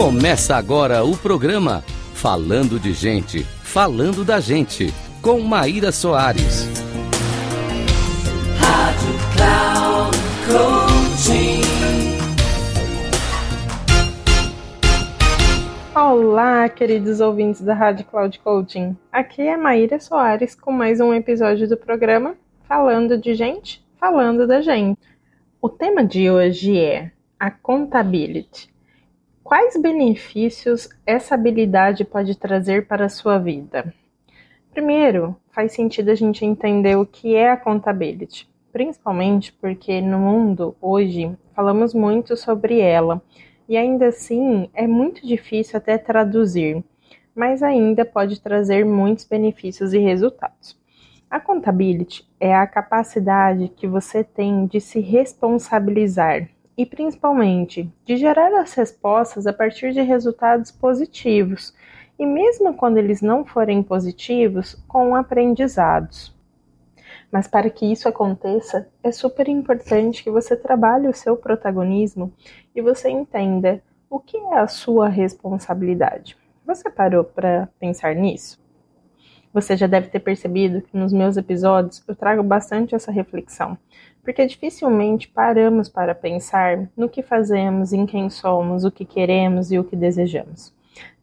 Começa agora o programa Falando de Gente, Falando da Gente, com Maíra Soares. Rádio Cloud Coaching. Olá, queridos ouvintes da Rádio Cloud Coaching. Aqui é Maíra Soares com mais um episódio do programa Falando de Gente, Falando da Gente. O tema de hoje é a contability. Quais benefícios essa habilidade pode trazer para a sua vida? Primeiro, faz sentido a gente entender o que é a contability, principalmente porque no mundo hoje falamos muito sobre ela e ainda assim é muito difícil até traduzir, mas ainda pode trazer muitos benefícios e resultados. A contability é a capacidade que você tem de se responsabilizar e principalmente de gerar as respostas a partir de resultados positivos, e mesmo quando eles não forem positivos, com aprendizados. Mas para que isso aconteça, é super importante que você trabalhe o seu protagonismo e você entenda o que é a sua responsabilidade. Você parou para pensar nisso? Você já deve ter percebido que nos meus episódios eu trago bastante essa reflexão porque dificilmente paramos para pensar no que fazemos, em quem somos, o que queremos e o que desejamos.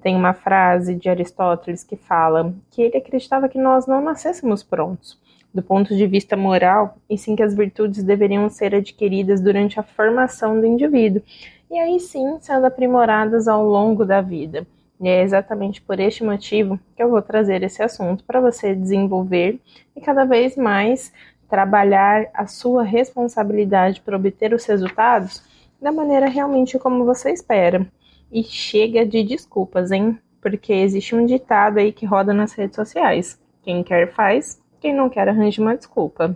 Tem uma frase de Aristóteles que fala que ele acreditava que nós não nascêssemos prontos, do ponto de vista moral, e sim que as virtudes deveriam ser adquiridas durante a formação do indivíduo, e aí sim sendo aprimoradas ao longo da vida. E é exatamente por este motivo que eu vou trazer esse assunto para você desenvolver e cada vez mais trabalhar a sua responsabilidade para obter os resultados da maneira realmente como você espera. E chega de desculpas, hein? Porque existe um ditado aí que roda nas redes sociais: quem quer faz, quem não quer arranja uma desculpa.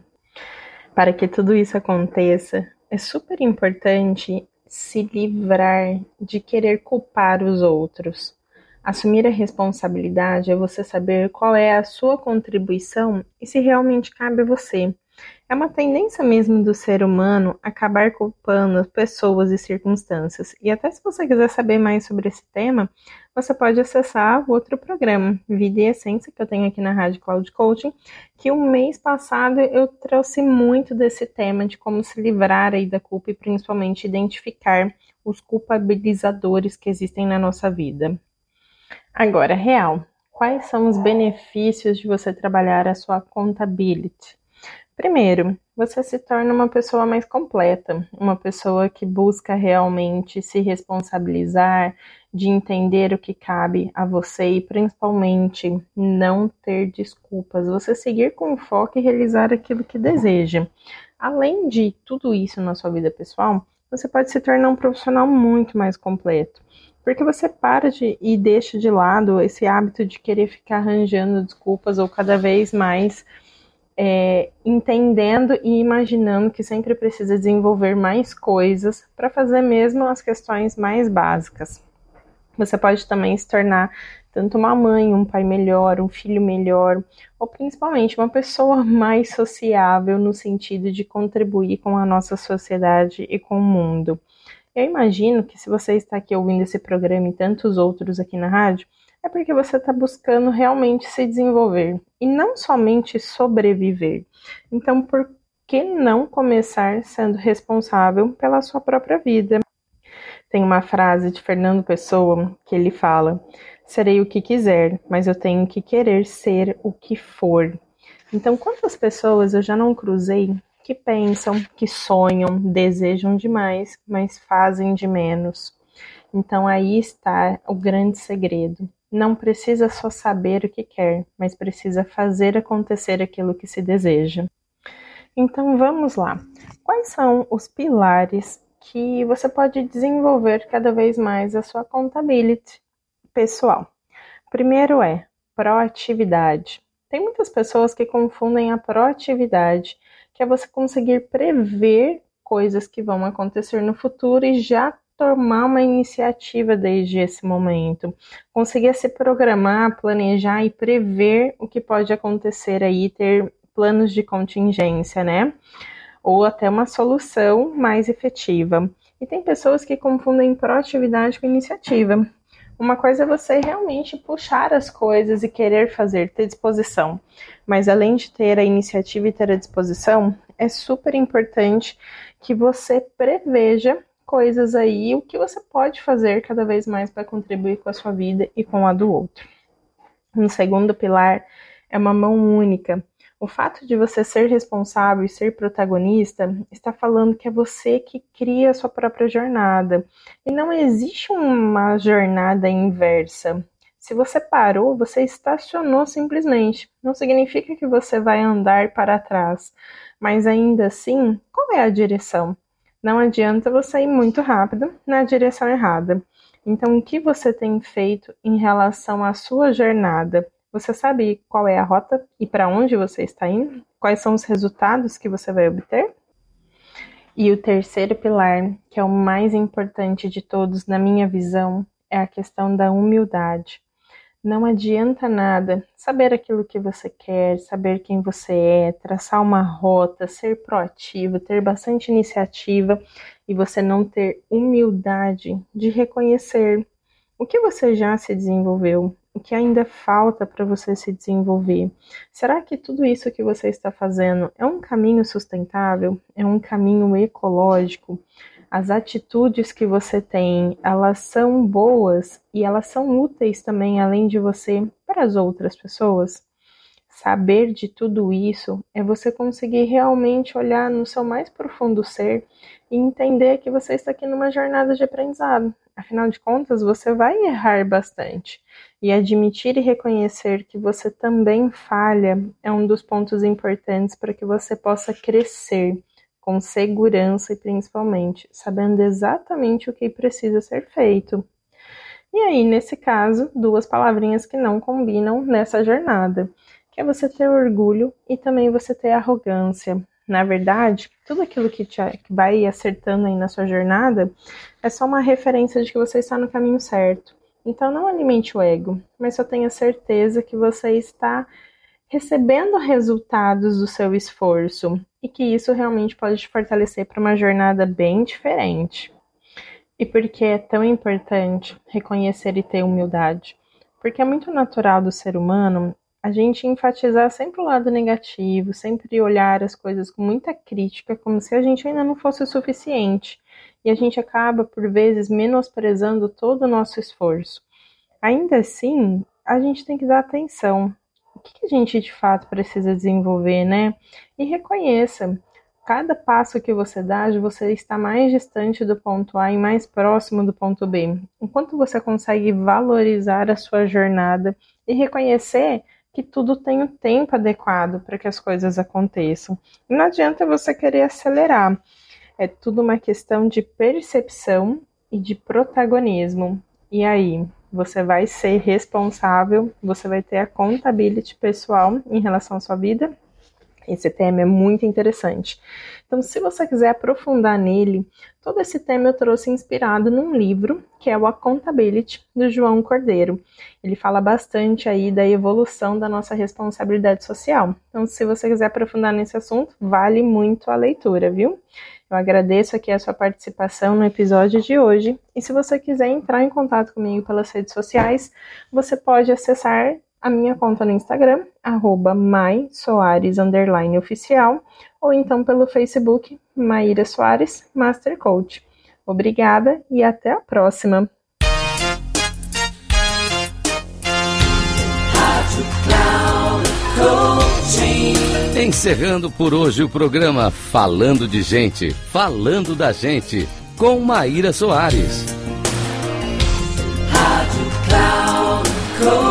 Para que tudo isso aconteça, é super importante se livrar de querer culpar os outros. Assumir a responsabilidade é você saber qual é a sua contribuição e se realmente cabe a você. É uma tendência mesmo do ser humano acabar culpando pessoas e circunstâncias. E até se você quiser saber mais sobre esse tema, você pode acessar o outro programa, Vida e Essência, que eu tenho aqui na Rádio Cloud Coaching, que o mês passado eu trouxe muito desse tema de como se livrar aí da culpa e principalmente identificar os culpabilizadores que existem na nossa vida. Agora, real, quais são os benefícios de você trabalhar a sua contabilidade? Primeiro, você se torna uma pessoa mais completa, uma pessoa que busca realmente se responsabilizar, de entender o que cabe a você e principalmente não ter desculpas, você seguir com foco e realizar aquilo que deseja. Além de tudo isso na sua vida pessoal, você pode se tornar um profissional muito mais completo. Porque você para de e deixa de lado esse hábito de querer ficar arranjando desculpas ou cada vez mais é, entendendo e imaginando que sempre precisa desenvolver mais coisas para fazer mesmo as questões mais básicas. Você pode também se tornar tanto uma mãe, um pai melhor, um filho melhor, ou principalmente uma pessoa mais sociável no sentido de contribuir com a nossa sociedade e com o mundo. Eu imagino que se você está aqui ouvindo esse programa e tantos outros aqui na rádio, é porque você está buscando realmente se desenvolver e não somente sobreviver. Então, por que não começar sendo responsável pela sua própria vida? Tem uma frase de Fernando Pessoa que ele fala: Serei o que quiser, mas eu tenho que querer ser o que for. Então, quantas pessoas eu já não cruzei que pensam, que sonham, desejam demais, mas fazem de menos? Então, aí está o grande segredo não precisa só saber o que quer, mas precisa fazer acontecer aquilo que se deseja. Então vamos lá. Quais são os pilares que você pode desenvolver cada vez mais a sua contabilidade pessoal? Primeiro é proatividade. Tem muitas pessoas que confundem a proatividade, que é você conseguir prever coisas que vão acontecer no futuro e já tomar uma iniciativa desde esse momento, conseguir se programar, planejar e prever o que pode acontecer aí, ter planos de contingência, né? Ou até uma solução mais efetiva. E tem pessoas que confundem proatividade com iniciativa. Uma coisa é você realmente puxar as coisas e querer fazer, ter disposição. Mas além de ter a iniciativa e ter a disposição, é super importante que você preveja coisas aí, o que você pode fazer cada vez mais para contribuir com a sua vida e com a do outro. Um segundo pilar é uma mão única. O fato de você ser responsável e ser protagonista está falando que é você que cria a sua própria jornada. E não existe uma jornada inversa. Se você parou, você estacionou simplesmente. Não significa que você vai andar para trás, mas ainda assim, qual é a direção? Não adianta você ir muito rápido na direção errada. Então, o que você tem feito em relação à sua jornada? Você sabe qual é a rota e para onde você está indo? Quais são os resultados que você vai obter? E o terceiro pilar, que é o mais importante de todos na minha visão, é a questão da humildade. Não adianta nada saber aquilo que você quer, saber quem você é, traçar uma rota, ser proativo, ter bastante iniciativa e você não ter humildade de reconhecer o que você já se desenvolveu, o que ainda falta para você se desenvolver? Será que tudo isso que você está fazendo é um caminho sustentável? É um caminho ecológico? As atitudes que você tem, elas são boas e elas são úteis também, além de você, para as outras pessoas? Saber de tudo isso é você conseguir realmente olhar no seu mais profundo ser e entender que você está aqui numa jornada de aprendizado. Afinal de contas, você vai errar bastante. E admitir e reconhecer que você também falha é um dos pontos importantes para que você possa crescer com segurança e principalmente sabendo exatamente o que precisa ser feito. E aí, nesse caso, duas palavrinhas que não combinam nessa jornada, que é você ter orgulho e também você ter arrogância. Na verdade, tudo aquilo que, te, que vai acertando aí na sua jornada é só uma referência de que você está no caminho certo. Então não alimente o ego, mas só tenha certeza que você está recebendo resultados do seu esforço e que isso realmente pode te fortalecer para uma jornada bem diferente. E por que é tão importante reconhecer e ter humildade? Porque é muito natural do ser humano a gente enfatizar sempre o lado negativo, sempre olhar as coisas com muita crítica, como se a gente ainda não fosse o suficiente. E a gente acaba, por vezes, menosprezando todo o nosso esforço. Ainda assim, a gente tem que dar atenção. O que a gente de fato precisa desenvolver, né? E reconheça. Cada passo que você dá, você está mais distante do ponto A e mais próximo do ponto B. Enquanto você consegue valorizar a sua jornada e reconhecer que tudo tem o tempo adequado para que as coisas aconteçam. Não adianta você querer acelerar. É tudo uma questão de percepção e de protagonismo. E aí, você vai ser responsável, você vai ter a contabilidade pessoal em relação à sua vida esse tema é muito interessante. Então, se você quiser aprofundar nele, todo esse tema eu trouxe inspirado num livro que é o Accountability do João Cordeiro. Ele fala bastante aí da evolução da nossa responsabilidade social. Então, se você quiser aprofundar nesse assunto, vale muito a leitura, viu? Eu agradeço aqui a sua participação no episódio de hoje. E se você quiser entrar em contato comigo pelas redes sociais, você pode acessar a minha conta no Instagram, arroba oficial, ou então pelo Facebook, Maíra Soares Master Coach. Obrigada e até a próxima! Encerrando por hoje o programa Falando de Gente, Falando da Gente, com Maíra Soares. Rádio Cloud Coaching.